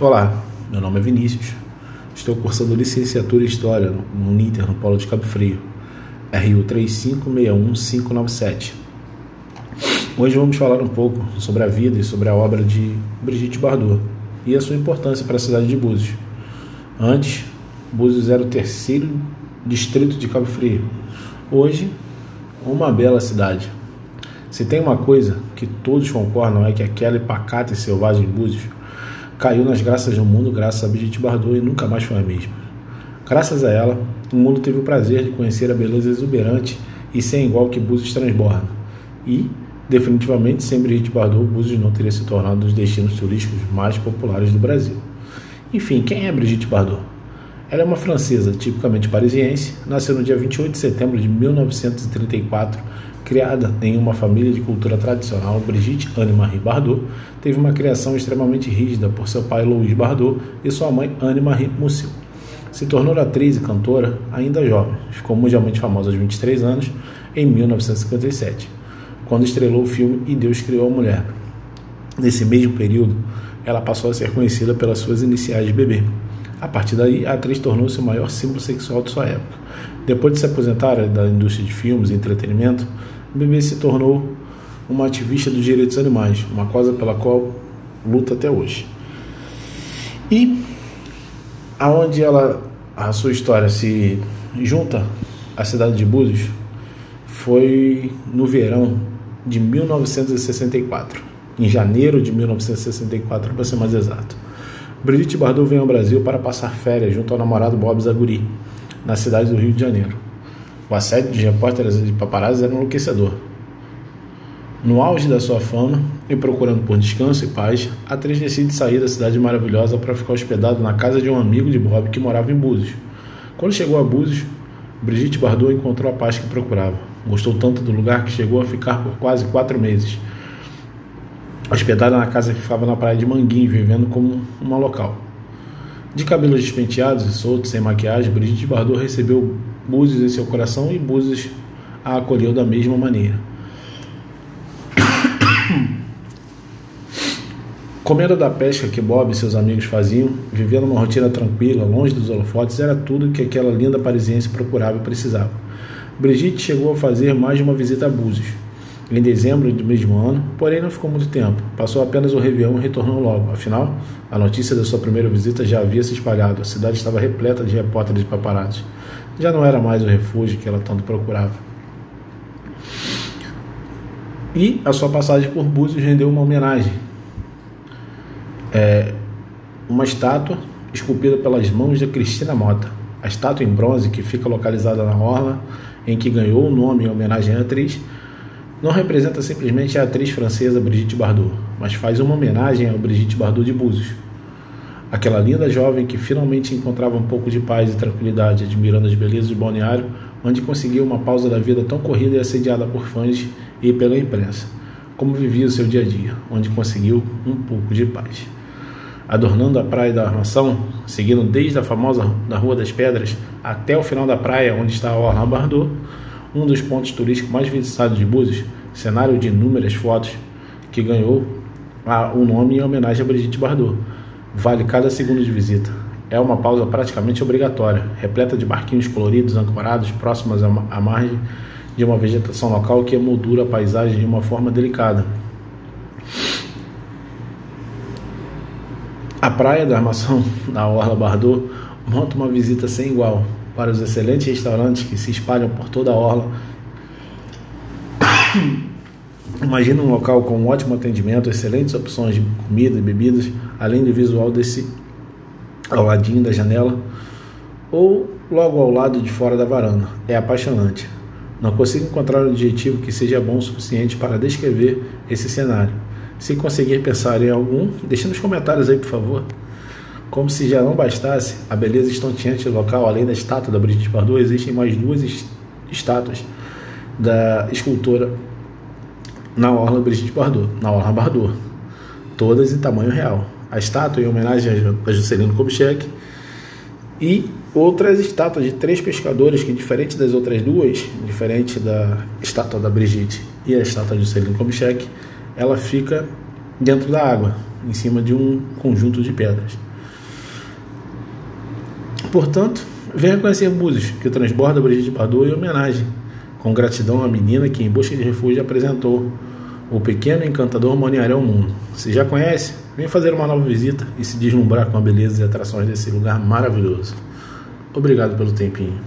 Olá, meu nome é Vinícius. Estou cursando licenciatura em História no Ninter, no Polo de Cabo Frio, RU 3561597. Hoje vamos falar um pouco sobre a vida e sobre a obra de Brigitte Bardot e a sua importância para a cidade de Búzios. Antes, Búzios era o terceiro distrito de Cabo Frio. Hoje, uma bela cidade. Se tem uma coisa que todos concordam é que aquela pacata e selvagem Búzios caiu nas graças do mundo graças a Brigitte Bardot e nunca mais foi a mesma. Graças a ela, o mundo teve o prazer de conhecer a beleza exuberante e sem igual que Búzios transborda. E, definitivamente, sem Brigitte Bardot, Búzios não teria se tornado um dos destinos turísticos mais populares do Brasil. Enfim, quem é Brigitte Bardot? Ela é uma francesa tipicamente parisiense, nasceu no dia 28 de setembro de 1934 Criada em uma família de cultura tradicional, Brigitte Anne-Marie Bardot teve uma criação extremamente rígida por seu pai Louis Bardot e sua mãe Anne-Marie Musil. Se tornou atriz e cantora ainda jovem, ficou mundialmente famosa aos 23 anos em 1957, quando estrelou o filme E Deus Criou a Mulher. Nesse mesmo período, ela passou a ser conhecida pelas suas iniciais de bebê. A partir daí, a atriz tornou-se o maior símbolo sexual de sua época. Depois de se aposentar da indústria de filmes e entretenimento, Bebê se tornou uma ativista dos direitos animais, uma causa pela qual luta até hoje. E aonde ela a sua história se junta à cidade de Búzios foi no verão de 1964, em janeiro de 1964 para ser mais exato. Brigitte Bardot veio ao Brasil para passar férias junto ao namorado Bob Zaguri, na cidade do Rio de Janeiro. O assédio de repórteres e paparazzi era enlouquecedor. No auge da sua fama e procurando por descanso e paz, a atriz decide sair da cidade maravilhosa para ficar hospedado na casa de um amigo de Bob que morava em Búzios. Quando chegou a Búzios, Brigitte Bardot encontrou a paz que procurava. Gostou tanto do lugar que chegou a ficar por quase quatro meses. Hospedada na casa que ficava na praia de Manguinhos, vivendo como uma local. De cabelos despenteados e soltos, sem maquiagem, Brigitte Bardot recebeu Búzios em seu coração e Búzios a acolheu da mesma maneira. Comendo da pesca que Bob e seus amigos faziam, vivendo uma rotina tranquila, longe dos holofotes, era tudo que aquela linda parisiense procurava e precisava. Brigitte chegou a fazer mais de uma visita a Búzios, em dezembro do mesmo ano, porém não ficou muito tempo. Passou apenas o Réveillon e retornou logo. Afinal, a notícia da sua primeira visita já havia se espalhado. A cidade estava repleta de repórteres e paparazzi já não era mais o refúgio que ela tanto procurava. E a sua passagem por Búzios rendeu uma homenagem. É, uma estátua esculpida pelas mãos de Cristina Mota. A estátua em bronze, que fica localizada na orla em que ganhou o nome em homenagem à atriz, não representa simplesmente a atriz francesa Brigitte Bardot, mas faz uma homenagem ao Brigitte Bardot de Búzios, Aquela linda jovem que finalmente encontrava um pouco de paz e tranquilidade, admirando as belezas do balneário, onde conseguiu uma pausa da vida tão corrida e assediada por fãs e pela imprensa, como vivia o seu dia a dia, onde conseguiu um pouco de paz. Adornando a praia da Armação, seguindo desde a famosa da Rua das Pedras até o final da praia, onde está a Orla Bardot, um dos pontos turísticos mais visitados de Búzios, cenário de inúmeras fotos, que ganhou o nome em homenagem a Brigitte Bardot Vale cada segundo de visita. É uma pausa praticamente obrigatória, repleta de barquinhos coloridos ancorados próximos à margem de uma vegetação local que emoldura a paisagem de uma forma delicada. A praia da armação da Orla Bardot monta uma visita sem igual para os excelentes restaurantes que se espalham por toda a orla. Imagina um local com um ótimo atendimento, excelentes opções de comida e bebidas, além do visual desse ao ladinho da janela ou logo ao lado de fora da varanda. É apaixonante. Não consigo encontrar um adjetivo que seja bom o suficiente para descrever esse cenário. Se conseguir pensar em algum, deixe nos comentários aí, por favor. Como se já não bastasse a beleza estonteante do local, além da estátua da Brigitte Bardot, existem mais duas estátuas da escultora na Orla Brigitte Bardot, na Orla Bardot, todas em tamanho real. A estátua em homenagem a Juscelino Kubitschek e outras estátuas de três pescadores que, diferente das outras duas, diferente da estátua da Brigitte e a estátua de Juscelino Kubitschek, ela fica dentro da água, em cima de um conjunto de pedras. Portanto, venha conhecer Búzios, que transborda Brigitte Bardot em homenagem, com gratidão à menina que, em busca de refúgio, apresentou o pequeno encantador Moniaré ao mundo. Se já conhece, vem fazer uma nova visita e se deslumbrar com a beleza e atrações desse lugar maravilhoso. Obrigado pelo tempinho.